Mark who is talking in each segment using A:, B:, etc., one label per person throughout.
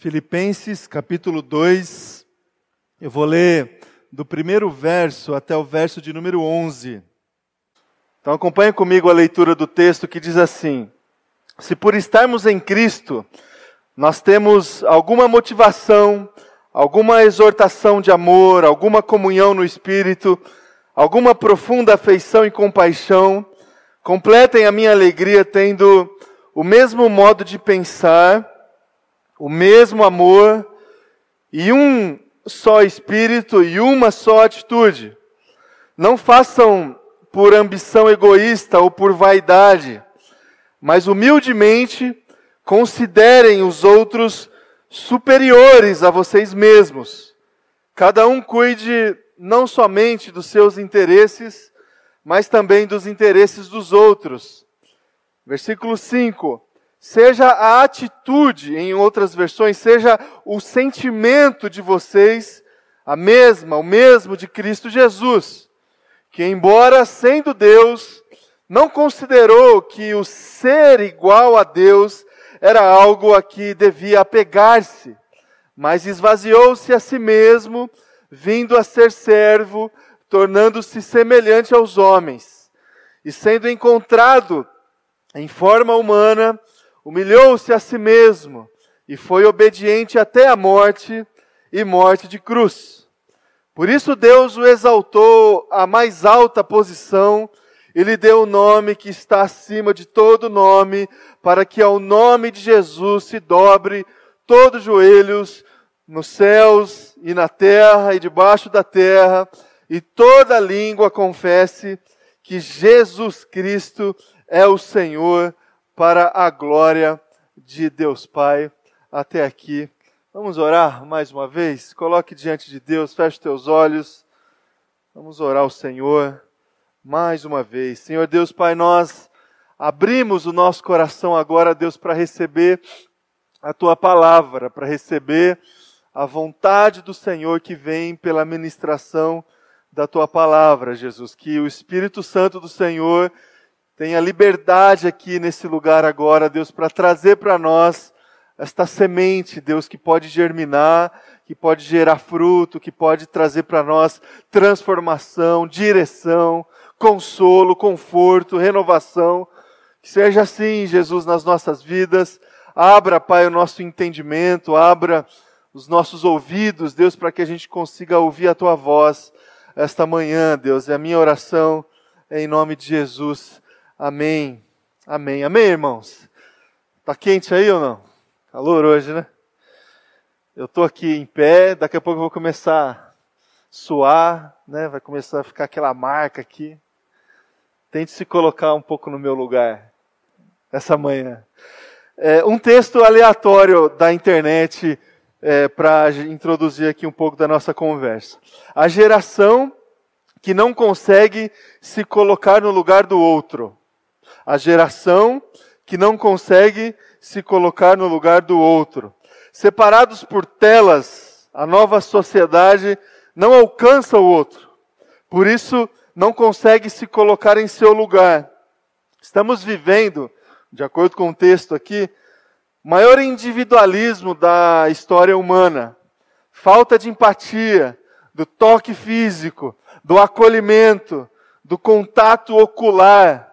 A: Filipenses capítulo 2, eu vou ler do primeiro verso até o verso de número 11. Então acompanhe comigo a leitura do texto que diz assim: Se por estarmos em Cristo, nós temos alguma motivação, alguma exortação de amor, alguma comunhão no Espírito, alguma profunda afeição e compaixão, completem a minha alegria tendo o mesmo modo de pensar, o mesmo amor e um só espírito e uma só atitude. Não façam por ambição egoísta ou por vaidade, mas humildemente considerem os outros superiores a vocês mesmos. Cada um cuide não somente dos seus interesses, mas também dos interesses dos outros. Versículo 5 seja a atitude, em outras versões, seja o sentimento de vocês a mesma, o mesmo de Cristo Jesus, que embora sendo Deus, não considerou que o ser igual a Deus era algo a que devia apegar-se, mas esvaziou-se a si mesmo, vindo a ser servo, tornando-se semelhante aos homens, e sendo encontrado em forma humana, humilhou-se a si mesmo e foi obediente até a morte e morte de cruz. Por isso Deus o exaltou à mais alta posição e lhe deu o nome que está acima de todo nome, para que ao nome de Jesus se dobre todos os joelhos nos céus e na terra e debaixo da terra, e toda língua confesse que Jesus Cristo é o Senhor para a glória de Deus Pai. Até aqui. Vamos orar mais uma vez? Coloque diante de Deus, feche teus olhos. Vamos orar ao Senhor mais uma vez. Senhor Deus Pai, nós abrimos o nosso coração agora, Deus, para receber a tua palavra, para receber a vontade do Senhor que vem pela ministração da tua palavra, Jesus. Que o Espírito Santo do Senhor tenha liberdade aqui nesse lugar agora, Deus, para trazer para nós esta semente, Deus, que pode germinar, que pode gerar fruto, que pode trazer para nós transformação, direção, consolo, conforto, renovação. Que seja assim, Jesus, nas nossas vidas. Abra, Pai, o nosso entendimento, abra os nossos ouvidos, Deus, para que a gente consiga ouvir a Tua voz esta manhã, Deus. É a minha oração em nome de Jesus. Amém. Amém. Amém, irmãos? Tá quente aí ou não? Calor hoje, né? Eu tô aqui em pé, daqui a pouco eu vou começar a suar, né? Vai começar a ficar aquela marca aqui. Tente se colocar um pouco no meu lugar essa manhã. É, um texto aleatório da internet é, para introduzir aqui um pouco da nossa conversa. A geração que não consegue se colocar no lugar do outro a geração que não consegue se colocar no lugar do outro. Separados por telas, a nova sociedade não alcança o outro. Por isso, não consegue se colocar em seu lugar. Estamos vivendo, de acordo com o texto aqui, maior individualismo da história humana. Falta de empatia, do toque físico, do acolhimento, do contato ocular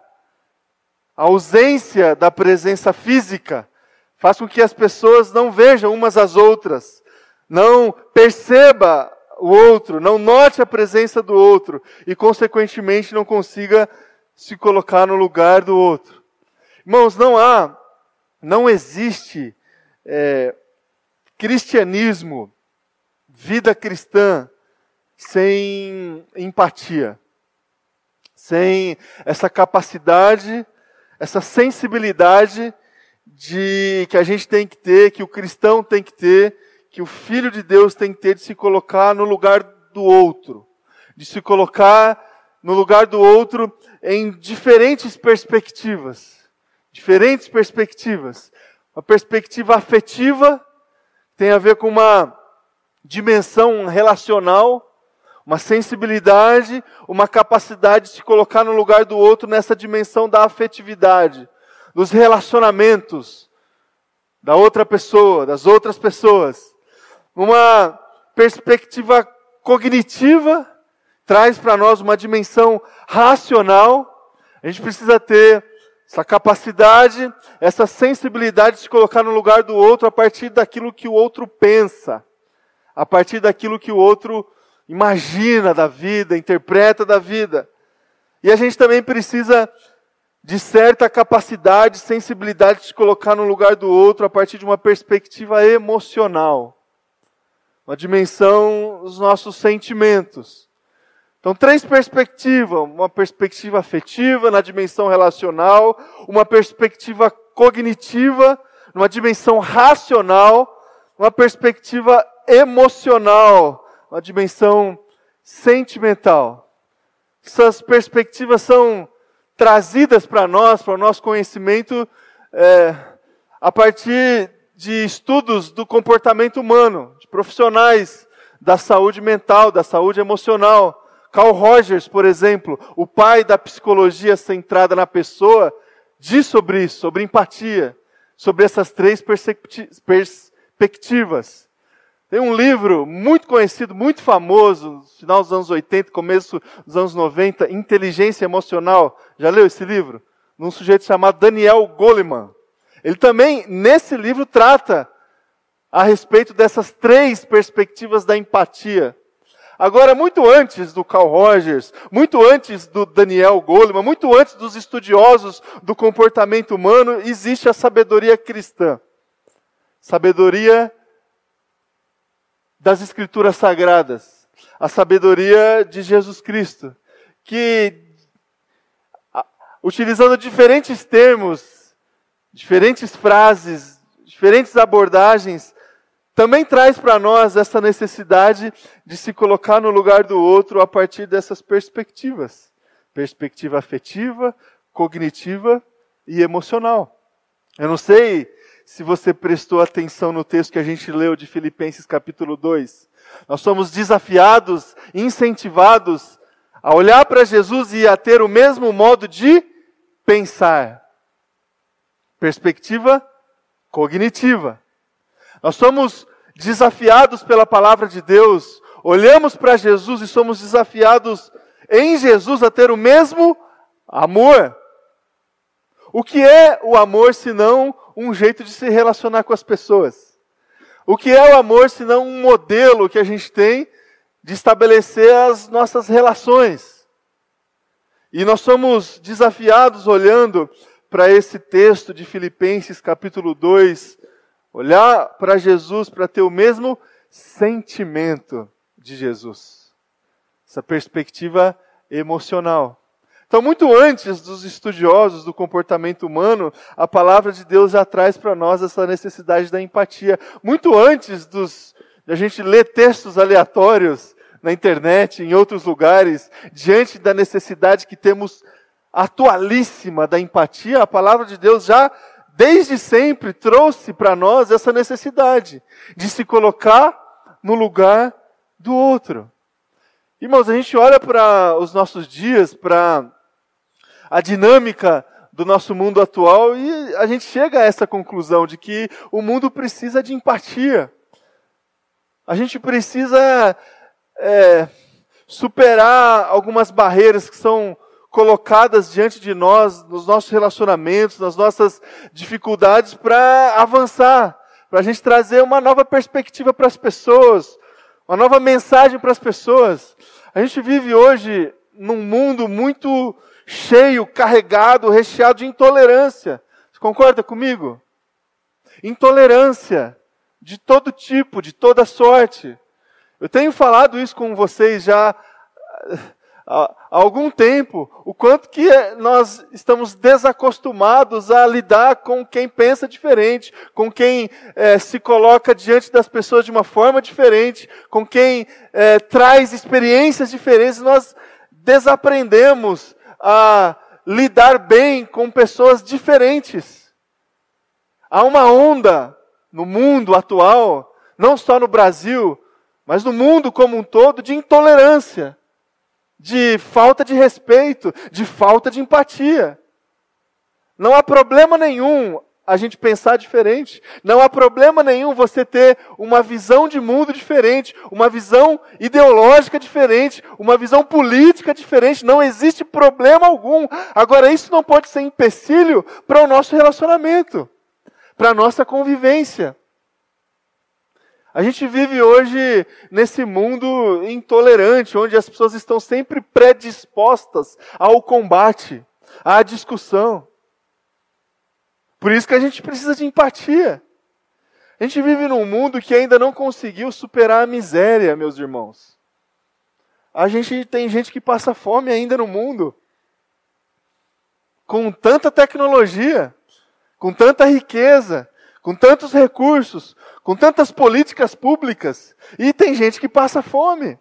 A: a ausência da presença física faz com que as pessoas não vejam umas às outras, não perceba o outro, não note a presença do outro e, consequentemente, não consiga se colocar no lugar do outro. Irmãos, não há, não existe é, cristianismo, vida cristã, sem empatia, sem essa capacidade essa sensibilidade de que a gente tem que ter, que o cristão tem que ter, que o filho de Deus tem que ter de se colocar no lugar do outro, de se colocar no lugar do outro em diferentes perspectivas, diferentes perspectivas. Uma perspectiva afetiva tem a ver com uma dimensão relacional, uma sensibilidade, uma capacidade de se colocar no lugar do outro nessa dimensão da afetividade, dos relacionamentos, da outra pessoa, das outras pessoas. Uma perspectiva cognitiva traz para nós uma dimensão racional. A gente precisa ter essa capacidade, essa sensibilidade de se colocar no lugar do outro a partir daquilo que o outro pensa, a partir daquilo que o outro imagina da vida, interpreta da vida. E a gente também precisa de certa capacidade, sensibilidade de se colocar no lugar do outro a partir de uma perspectiva emocional, uma dimensão dos nossos sentimentos. Então, três perspectivas: uma perspectiva afetiva na dimensão relacional, uma perspectiva cognitiva, numa dimensão racional, uma perspectiva emocional, uma dimensão sentimental. Essas perspectivas são trazidas para nós, para o nosso conhecimento, é, a partir de estudos do comportamento humano, de profissionais da saúde mental, da saúde emocional. Carl Rogers, por exemplo, o pai da psicologia centrada na pessoa, diz sobre isso, sobre empatia, sobre essas três perspectivas. Tem um livro muito conhecido, muito famoso, no final dos anos 80, começo dos anos 90, Inteligência Emocional. Já leu esse livro? Num sujeito chamado Daniel Goleman. Ele também, nesse livro, trata a respeito dessas três perspectivas da empatia. Agora, muito antes do Carl Rogers, muito antes do Daniel Goleman, muito antes dos estudiosos do comportamento humano, existe a sabedoria cristã. Sabedoria das Escrituras Sagradas. A sabedoria de Jesus Cristo. Que, utilizando diferentes termos, diferentes frases, diferentes abordagens, também traz para nós essa necessidade de se colocar no lugar do outro a partir dessas perspectivas perspectiva afetiva, cognitiva e emocional. Eu não sei se você prestou atenção no texto que a gente leu de Filipenses capítulo 2. Nós somos desafiados, incentivados a olhar para Jesus e a ter o mesmo modo de pensar. Perspectiva cognitiva. Nós somos desafiados pela palavra de Deus, olhamos para Jesus e somos desafiados em Jesus a ter o mesmo amor. O que é o amor senão um jeito de se relacionar com as pessoas? O que é o amor senão um modelo que a gente tem de estabelecer as nossas relações? E nós somos desafiados olhando para esse texto de Filipenses capítulo 2, Olhar para Jesus para ter o mesmo sentimento de Jesus. Essa perspectiva emocional. Então, muito antes dos estudiosos do comportamento humano, a palavra de Deus já traz para nós essa necessidade da empatia. Muito antes dos, de a gente ler textos aleatórios na internet, em outros lugares, diante da necessidade que temos atualíssima da empatia, a palavra de Deus já desde sempre trouxe para nós essa necessidade de se colocar no lugar do outro. Irmãos, a gente olha para os nossos dias, para a dinâmica do nosso mundo atual e a gente chega a essa conclusão de que o mundo precisa de empatia. A gente precisa é, superar algumas barreiras que são colocadas diante de nós, nos nossos relacionamentos, nas nossas dificuldades, para avançar, para a gente trazer uma nova perspectiva para as pessoas, uma nova mensagem para as pessoas. A gente vive hoje num mundo muito cheio, carregado, recheado de intolerância. Você concorda comigo? Intolerância de todo tipo, de toda sorte. Eu tenho falado isso com vocês já há algum tempo o quanto que nós estamos desacostumados a lidar com quem pensa diferente, com quem é, se coloca diante das pessoas de uma forma diferente, com quem é, traz experiências diferentes. Nós desaprendemos a lidar bem com pessoas diferentes. Há uma onda no mundo atual, não só no Brasil, mas no mundo como um todo, de intolerância de falta de respeito, de falta de empatia. Não há problema nenhum a gente pensar diferente. Não há problema nenhum você ter uma visão de mundo diferente, uma visão ideológica diferente, uma visão política diferente. Não existe problema algum. Agora, isso não pode ser empecilho para o nosso relacionamento, para a nossa convivência. A gente vive hoje nesse mundo intolerante, onde as pessoas estão sempre predispostas ao combate, à discussão. Por isso que a gente precisa de empatia. A gente vive num mundo que ainda não conseguiu superar a miséria, meus irmãos. A gente tem gente que passa fome ainda no mundo. Com tanta tecnologia, com tanta riqueza, com tantos recursos, com tantas políticas públicas, e tem gente que passa fome.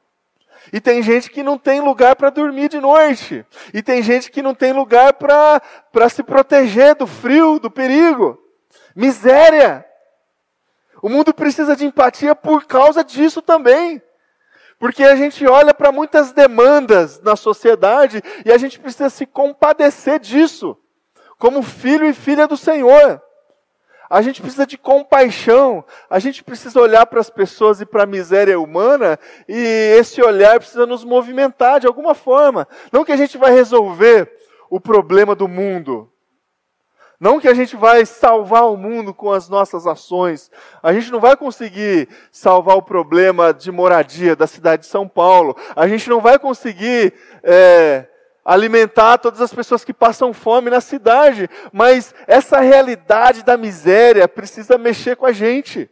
A: E tem gente que não tem lugar para dormir de noite. E tem gente que não tem lugar para se proteger do frio, do perigo. Miséria. O mundo precisa de empatia por causa disso também. Porque a gente olha para muitas demandas na sociedade e a gente precisa se compadecer disso, como filho e filha do Senhor. A gente precisa de compaixão, a gente precisa olhar para as pessoas e para a miséria humana, e esse olhar precisa nos movimentar de alguma forma. Não que a gente vai resolver o problema do mundo, não que a gente vai salvar o mundo com as nossas ações. A gente não vai conseguir salvar o problema de moradia da cidade de São Paulo. A gente não vai conseguir é, alimentar todas as pessoas que passam fome na cidade, mas essa realidade da miséria precisa mexer com a gente.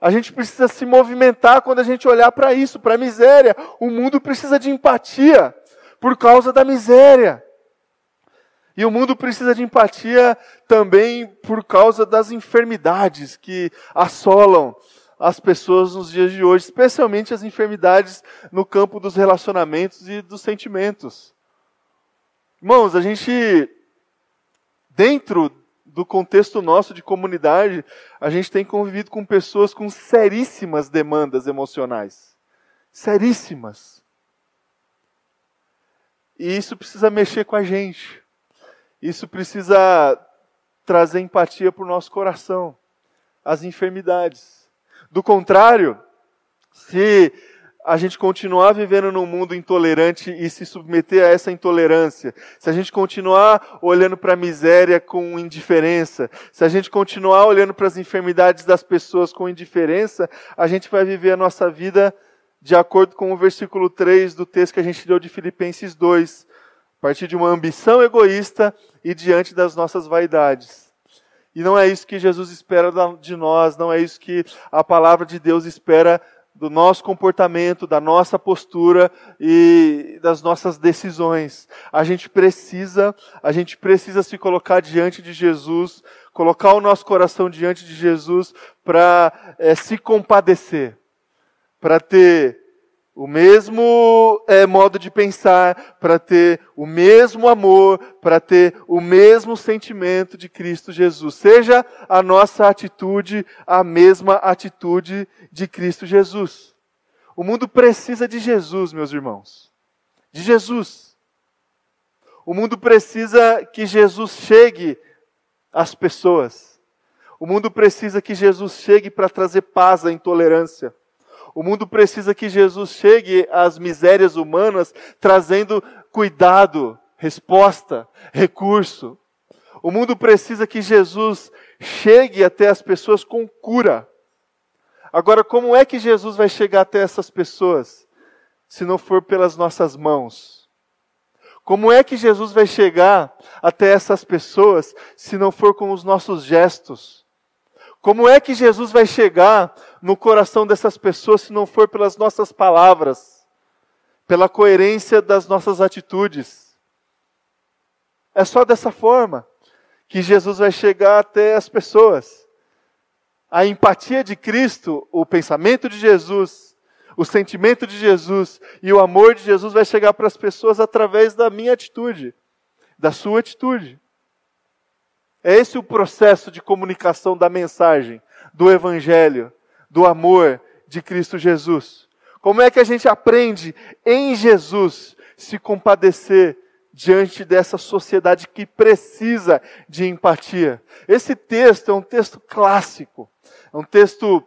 A: A gente precisa se movimentar quando a gente olhar para isso, para a miséria. O mundo precisa de empatia por causa da miséria. E o mundo precisa de empatia também por causa das enfermidades que assolam as pessoas nos dias de hoje, especialmente as enfermidades no campo dos relacionamentos e dos sentimentos. Irmãos, a gente, dentro do contexto nosso de comunidade, a gente tem convivido com pessoas com seríssimas demandas emocionais. Seríssimas. E isso precisa mexer com a gente. Isso precisa trazer empatia para o nosso coração. As enfermidades. Do contrário, se a gente continuar vivendo num mundo intolerante e se submeter a essa intolerância, se a gente continuar olhando para a miséria com indiferença, se a gente continuar olhando para as enfermidades das pessoas com indiferença, a gente vai viver a nossa vida de acordo com o versículo 3 do texto que a gente deu de Filipenses 2, a partir de uma ambição egoísta e diante das nossas vaidades. E não é isso que Jesus espera de nós, não é isso que a palavra de Deus espera do nosso comportamento, da nossa postura e das nossas decisões. A gente precisa, a gente precisa se colocar diante de Jesus, colocar o nosso coração diante de Jesus para é, se compadecer, para ter o mesmo é, modo de pensar, para ter o mesmo amor, para ter o mesmo sentimento de Cristo Jesus. Seja a nossa atitude a mesma atitude de Cristo Jesus. O mundo precisa de Jesus, meus irmãos. De Jesus. O mundo precisa que Jesus chegue às pessoas. O mundo precisa que Jesus chegue para trazer paz à intolerância. O mundo precisa que Jesus chegue às misérias humanas trazendo cuidado, resposta, recurso. O mundo precisa que Jesus chegue até as pessoas com cura. Agora, como é que Jesus vai chegar até essas pessoas se não for pelas nossas mãos? Como é que Jesus vai chegar até essas pessoas se não for com os nossos gestos? Como é que Jesus vai chegar no coração dessas pessoas se não for pelas nossas palavras, pela coerência das nossas atitudes? É só dessa forma que Jesus vai chegar até as pessoas. A empatia de Cristo, o pensamento de Jesus, o sentimento de Jesus e o amor de Jesus vai chegar para as pessoas através da minha atitude, da sua atitude. É esse o processo de comunicação da mensagem, do Evangelho, do amor de Cristo Jesus. Como é que a gente aprende em Jesus se compadecer diante dessa sociedade que precisa de empatia. Esse texto é um texto clássico, é um texto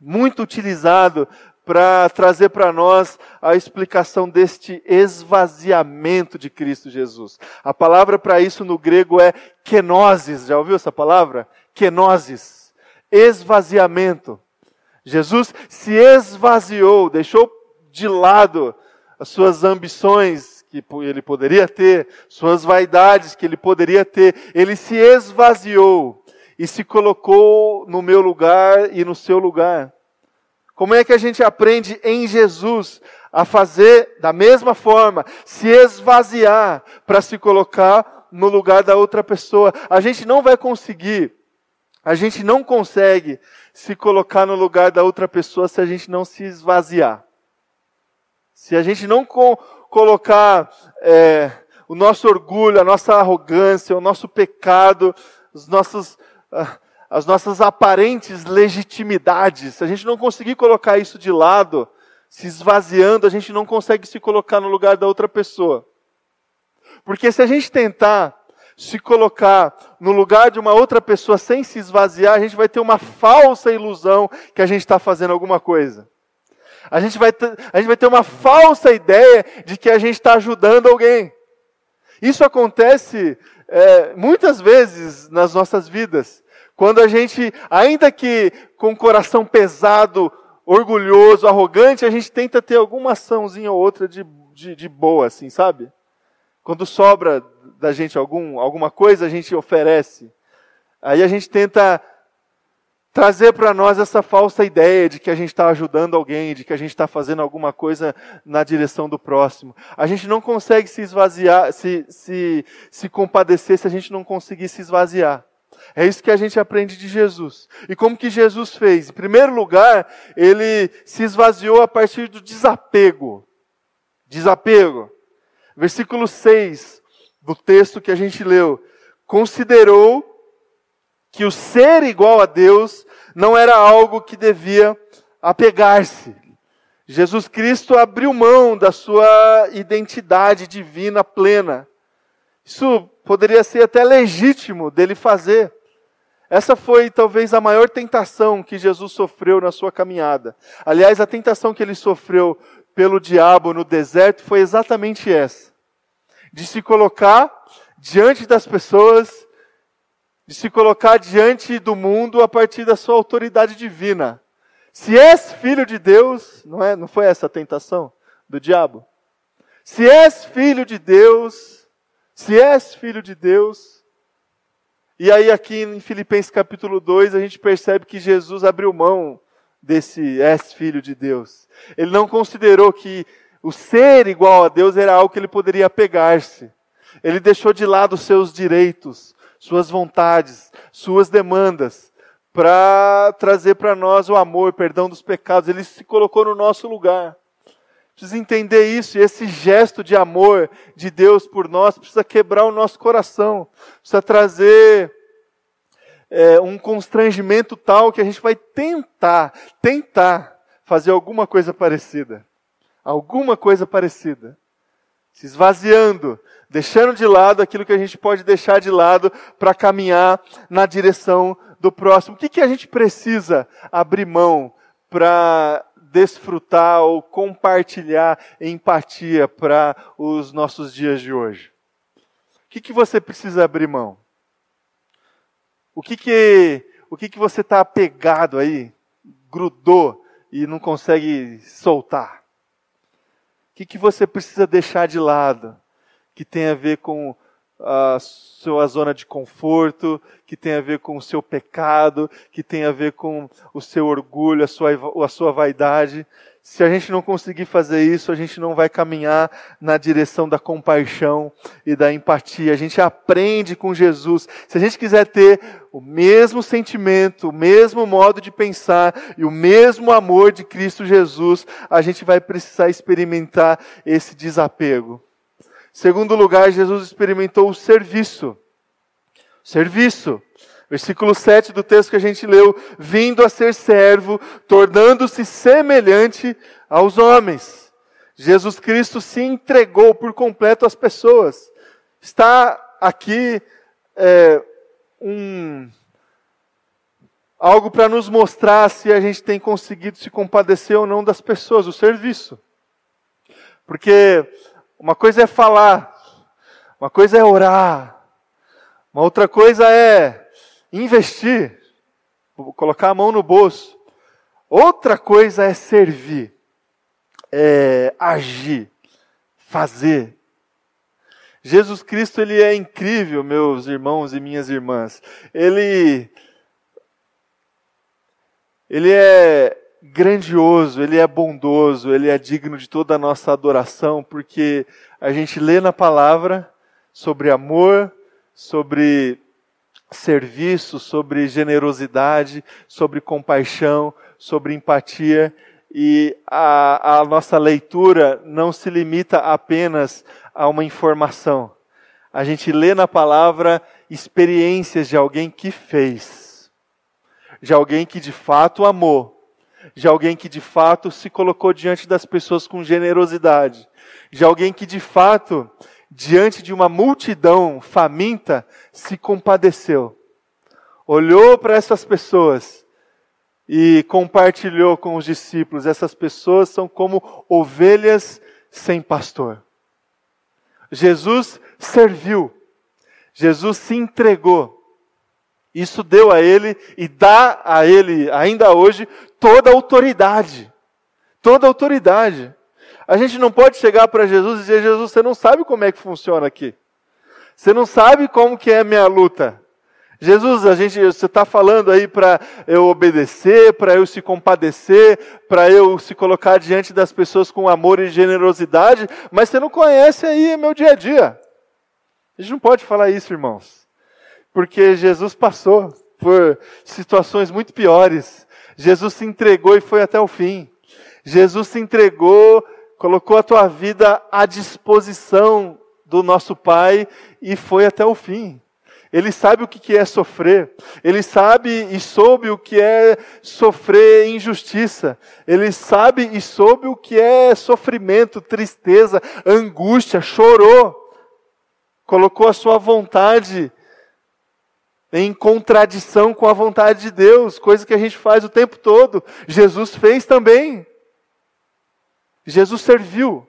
A: muito utilizado para trazer para nós a explicação deste esvaziamento de Cristo Jesus. A palavra para isso no grego é kenosis. Já ouviu essa palavra? Kenosis. Esvaziamento. Jesus se esvaziou, deixou de lado as suas ambições que ele poderia ter, suas vaidades que ele poderia ter. Ele se esvaziou e se colocou no meu lugar e no seu lugar. Como é que a gente aprende em Jesus a fazer da mesma forma, se esvaziar para se colocar no lugar da outra pessoa? A gente não vai conseguir, a gente não consegue se colocar no lugar da outra pessoa se a gente não se esvaziar. Se a gente não co colocar é, o nosso orgulho, a nossa arrogância, o nosso pecado, os nossos. Uh, as nossas aparentes legitimidades, se a gente não conseguir colocar isso de lado, se esvaziando, a gente não consegue se colocar no lugar da outra pessoa. Porque se a gente tentar se colocar no lugar de uma outra pessoa sem se esvaziar, a gente vai ter uma falsa ilusão que a gente está fazendo alguma coisa. A gente, vai ter, a gente vai ter uma falsa ideia de que a gente está ajudando alguém. Isso acontece é, muitas vezes nas nossas vidas. Quando a gente, ainda que com o coração pesado, orgulhoso, arrogante, a gente tenta ter alguma açãozinha ou outra de, de, de boa, assim, sabe? Quando sobra da gente algum, alguma coisa, a gente oferece. Aí a gente tenta trazer para nós essa falsa ideia de que a gente está ajudando alguém, de que a gente está fazendo alguma coisa na direção do próximo. A gente não consegue se esvaziar, se, se, se compadecer se a gente não conseguir se esvaziar. É isso que a gente aprende de Jesus. E como que Jesus fez? Em primeiro lugar, ele se esvaziou a partir do desapego. Desapego. Versículo 6 do texto que a gente leu. Considerou que o ser igual a Deus não era algo que devia apegar-se. Jesus Cristo abriu mão da sua identidade divina plena. Isso poderia ser até legítimo dele fazer. Essa foi talvez a maior tentação que Jesus sofreu na sua caminhada. Aliás, a tentação que ele sofreu pelo diabo no deserto foi exatamente essa: de se colocar diante das pessoas, de se colocar diante do mundo a partir da sua autoridade divina. Se és filho de Deus, não é? Não foi essa a tentação do diabo? Se és filho de Deus, se és filho de Deus, e aí, aqui em Filipenses capítulo 2, a gente percebe que Jesus abriu mão desse és filho de Deus. Ele não considerou que o ser igual a Deus era algo que ele poderia pegar-se. Ele deixou de lado seus direitos, suas vontades, suas demandas, para trazer para nós o amor, perdão dos pecados. Ele se colocou no nosso lugar. Precisa entender isso, esse gesto de amor de Deus por nós precisa quebrar o nosso coração, precisa trazer é, um constrangimento tal que a gente vai tentar, tentar fazer alguma coisa parecida. Alguma coisa parecida. Se esvaziando, deixando de lado aquilo que a gente pode deixar de lado para caminhar na direção do próximo. O que, que a gente precisa abrir mão para desfrutar ou compartilhar empatia para os nossos dias de hoje? O que, que você precisa abrir mão? O que que, o que, que você está apegado aí, grudou e não consegue soltar? Que, que você precisa deixar de lado que tem a ver com a sua zona de conforto, que tem a ver com o seu pecado, que tem a ver com o seu orgulho, a sua, a sua vaidade. Se a gente não conseguir fazer isso, a gente não vai caminhar na direção da compaixão e da empatia. A gente aprende com Jesus. Se a gente quiser ter o mesmo sentimento, o mesmo modo de pensar e o mesmo amor de Cristo Jesus, a gente vai precisar experimentar esse desapego. Segundo lugar, Jesus experimentou o serviço. Serviço. Versículo 7 do texto que a gente leu, vindo a ser servo, tornando-se semelhante aos homens. Jesus Cristo se entregou por completo às pessoas. Está aqui é, um, algo para nos mostrar se a gente tem conseguido se compadecer ou não das pessoas, o serviço. Porque uma coisa é falar, uma coisa é orar, uma outra coisa é investir, colocar a mão no bolso. Outra coisa é servir, é agir, fazer. Jesus Cristo ele é incrível, meus irmãos e minhas irmãs. Ele ele é grandioso, ele é bondoso, ele é digno de toda a nossa adoração, porque a gente lê na palavra sobre amor, sobre serviço, sobre generosidade, sobre compaixão, sobre empatia, e a, a nossa leitura não se limita apenas a uma informação. A gente lê na palavra experiências de alguém que fez de alguém que de fato amou, de alguém que de fato se colocou diante das pessoas com generosidade, de alguém que de fato, diante de uma multidão faminta, se compadeceu, olhou para essas pessoas e compartilhou com os discípulos. Essas pessoas são como ovelhas sem pastor. Jesus serviu, Jesus se entregou. Isso deu a ele e dá a ele, ainda hoje, toda a autoridade. Toda a autoridade. A gente não pode chegar para Jesus e dizer: Jesus, você não sabe como é que funciona aqui. Você não sabe como que é a minha luta. Jesus, a gente, você está falando aí para eu obedecer, para eu se compadecer, para eu se colocar diante das pessoas com amor e generosidade, mas você não conhece aí meu dia a dia. A gente não pode falar isso, irmãos porque Jesus passou por situações muito piores. Jesus se entregou e foi até o fim. Jesus se entregou, colocou a tua vida à disposição do nosso Pai e foi até o fim. Ele sabe o que é sofrer. Ele sabe e soube o que é sofrer injustiça. Ele sabe e soube o que é sofrimento, tristeza, angústia, chorou. Colocou a sua vontade em contradição com a vontade de Deus, coisa que a gente faz o tempo todo. Jesus fez também. Jesus serviu.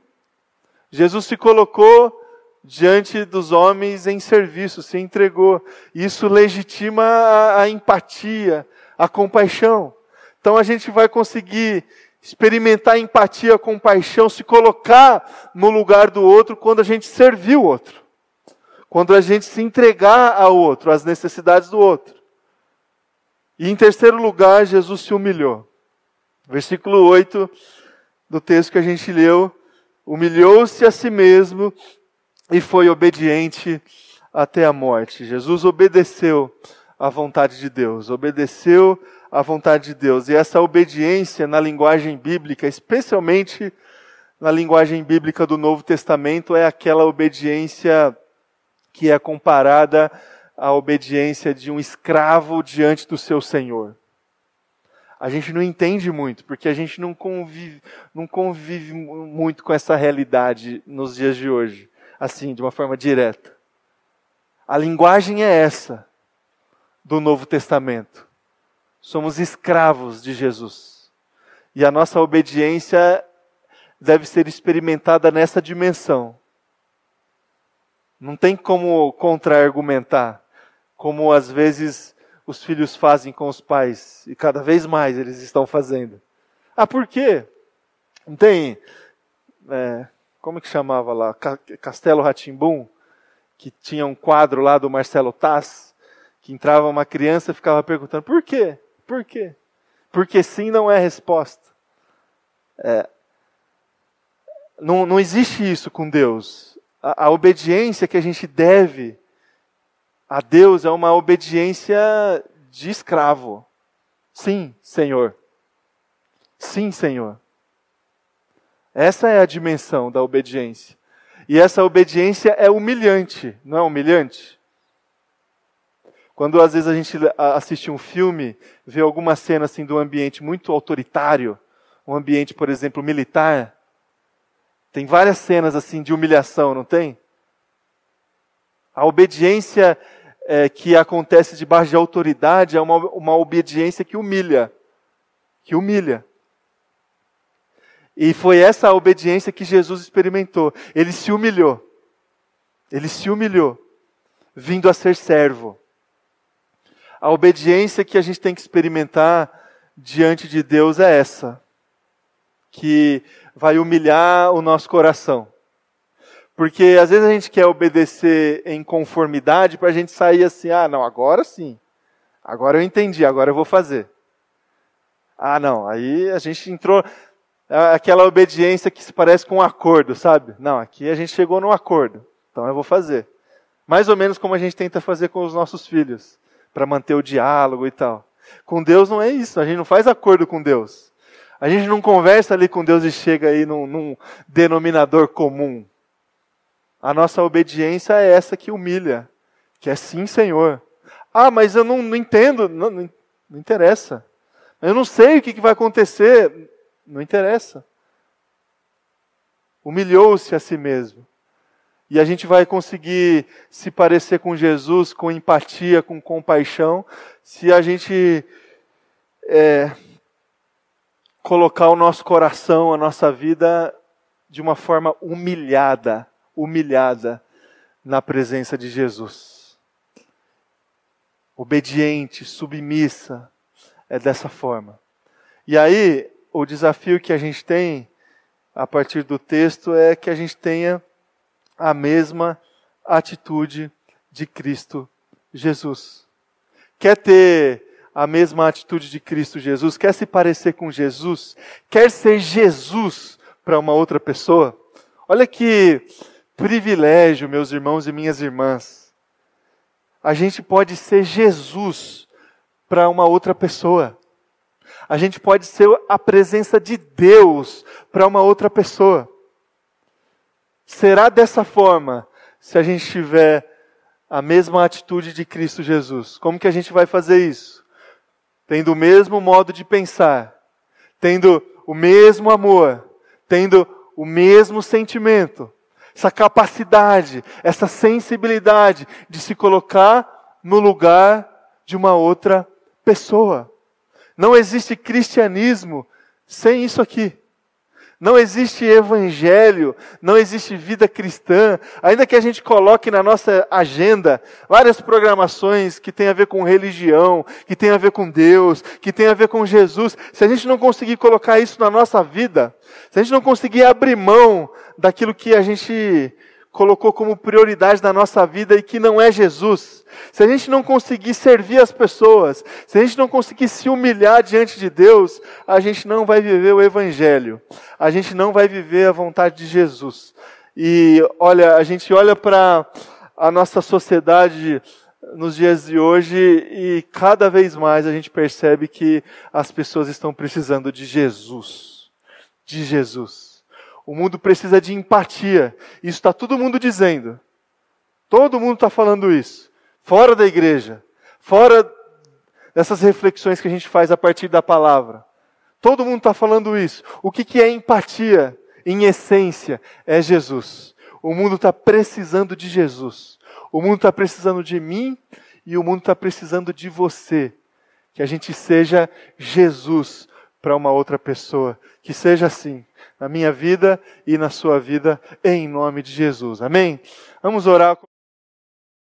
A: Jesus se colocou diante dos homens em serviço, se entregou. Isso legitima a, a empatia, a compaixão. Então a gente vai conseguir experimentar empatia, compaixão, se colocar no lugar do outro quando a gente servir o outro quando a gente se entregar ao outro, às necessidades do outro. E em terceiro lugar, Jesus se humilhou. Versículo 8 do texto que a gente leu: humilhou-se a si mesmo e foi obediente até a morte. Jesus obedeceu à vontade de Deus, obedeceu à vontade de Deus. E essa obediência na linguagem bíblica, especialmente na linguagem bíblica do Novo Testamento, é aquela obediência que é comparada à obediência de um escravo diante do seu senhor. A gente não entende muito, porque a gente não convive, não convive muito com essa realidade nos dias de hoje, assim, de uma forma direta. A linguagem é essa do Novo Testamento. Somos escravos de Jesus. E a nossa obediência deve ser experimentada nessa dimensão não tem como contra-argumentar, como às vezes os filhos fazem com os pais, e cada vez mais eles estão fazendo. Ah, por quê? Não tem. É, como é que chamava lá? Castelo Ratimbum, que tinha um quadro lá do Marcelo Tass, que entrava uma criança e ficava perguntando: por quê? Por quê? Porque sim não é resposta. É, não, não existe isso com Deus a, a obediência que a gente deve a Deus é uma obediência de escravo. Sim, Senhor. Sim, Senhor. Essa é a dimensão da obediência. E essa obediência é humilhante, não é humilhante? Quando às vezes a gente assiste um filme, vê alguma cena assim um ambiente muito autoritário, um ambiente, por exemplo, militar, Tem várias cenas assim de humilhação, não tem? A obediência é, que acontece debaixo de autoridade é uma, uma obediência que humilha. Que humilha. E foi essa obediência que Jesus experimentou. Ele se humilhou. Ele se humilhou, vindo a ser servo. A obediência que a gente tem que experimentar diante de Deus é essa, que vai humilhar o nosso coração. Porque às vezes a gente quer obedecer em conformidade para a gente sair assim, ah, não, agora sim. Agora eu entendi, agora eu vou fazer. Ah, não, aí a gente entrou é aquela obediência que se parece com um acordo, sabe? Não, aqui a gente chegou num acordo, então eu vou fazer. Mais ou menos como a gente tenta fazer com os nossos filhos, para manter o diálogo e tal. Com Deus não é isso, a gente não faz acordo com Deus. A gente não conversa ali com Deus e chega aí num, num denominador comum. A nossa obediência é essa que humilha, que é sim, Senhor. Ah, mas eu não, não entendo, não, não, não, interessa. Eu não sei o que, que vai acontecer, não interessa. Humilhou-se a si mesmo. E a gente vai conseguir se parecer com Jesus com empatia, com compaixão, se a gente é, colocar o nosso coração, a nossa vida de uma forma humilhada humilhada na presença de Jesus. Obediente, submissa, é dessa forma. E aí, o desafio que a gente tem, a partir do texto, é que a gente tenha a mesma atitude de Cristo Jesus. Quer ter a mesma atitude de Cristo Jesus? Quer se parecer com Jesus? Quer ser Jesus para uma outra pessoa? Olha que privilégio, meus irmãos e minhas irmãs. A gente pode ser Jesus para uma outra pessoa. A gente pode ser a presença de Deus para uma outra pessoa. Será dessa forma se a gente tiver a mesma atitude de Cristo Jesus. Como que a gente vai fazer isso? Tendo o mesmo modo de pensar, tendo o mesmo amor, tendo o mesmo sentimento, essa capacidade, essa sensibilidade de se colocar no lugar de uma outra pessoa. Não existe cristianismo sem isso aqui. Não existe evangelho, não existe vida cristã, ainda que a gente coloque na nossa agenda várias programações que têm a ver com religião, que têm a ver com Deus, que têm a ver com Jesus. Se a gente não conseguir colocar isso na nossa vida, se a gente não conseguir abrir mão daquilo que a gente colocou como prioridade na nossa vida e que não é Jesus, se a gente não conseguir servir as pessoas, se a gente não conseguir se humilhar diante de Deus, a gente não vai viver o Evangelho, a gente não vai viver a vontade de Jesus. E olha, a gente olha para a nossa sociedade nos dias de hoje e cada vez mais a gente percebe que as pessoas estão precisando de Jesus. De Jesus. O mundo precisa de empatia. Isso está todo mundo dizendo. Todo mundo está falando isso. Fora da igreja. Fora dessas reflexões que a gente faz a partir da palavra. Todo mundo está falando isso. O que, que é empatia? Em essência, é Jesus. O mundo está precisando de Jesus. O mundo está precisando de mim e o mundo está precisando de você. Que a gente seja Jesus para uma outra pessoa. Que seja assim, na minha vida e na sua vida, em nome de Jesus. Amém? Vamos orar.